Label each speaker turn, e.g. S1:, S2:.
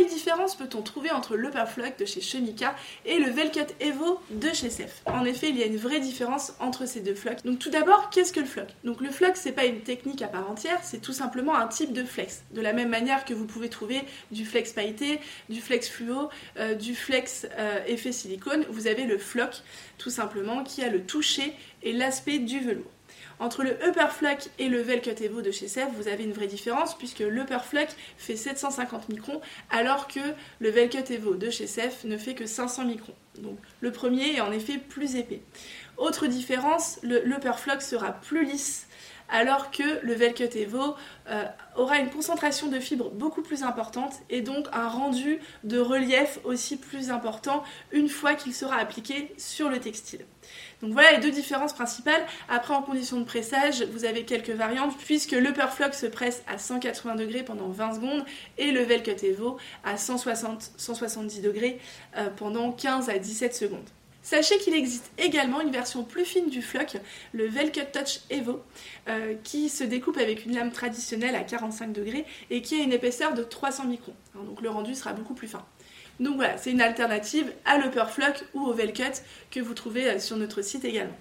S1: différence peut-on trouver entre l'Upperflock de chez Chemica et le Velcut Evo de chez Sef En effet, il y a une vraie différence entre ces deux flocks. Donc tout d'abord, qu'est-ce que le flock Donc le flock, c'est pas une technique à part entière, c'est tout simplement un type de flex. De la même manière que vous pouvez trouver du flex pailleté, du flex fluo, euh, du flex euh, effet silicone, vous avez le flock tout simplement qui a le toucher et l'aspect du velours. Entre le Upper Flock et le Velcut Evo de chez Sef, vous avez une vraie différence puisque l'Upper Flock fait 750 microns alors que le Velcut Evo de chez Sef ne fait que 500 microns. Donc le premier est en effet plus épais. Autre différence, l'Upper Flock sera plus lisse alors que le Velcut Evo euh, aura une concentration de fibres beaucoup plus importante et donc un rendu de relief aussi plus important une fois qu'il sera appliqué sur le textile. Donc voilà les deux différences principales. Après en condition de pressage, vous avez quelques variantes puisque le Perflock se presse à 180 degrés pendant 20 secondes et le Velcut Evo à 160-170 degrés euh, pendant 15 à 17 secondes. Sachez qu'il existe également une version plus fine du floc, le Velcut Touch Evo, euh, qui se découpe avec une lame traditionnelle à 45 degrés et qui a une épaisseur de 300 microns. Donc le rendu sera beaucoup plus fin. Donc voilà, c'est une alternative à l'Upperflock ou au Velcut que vous trouvez euh, sur notre site également.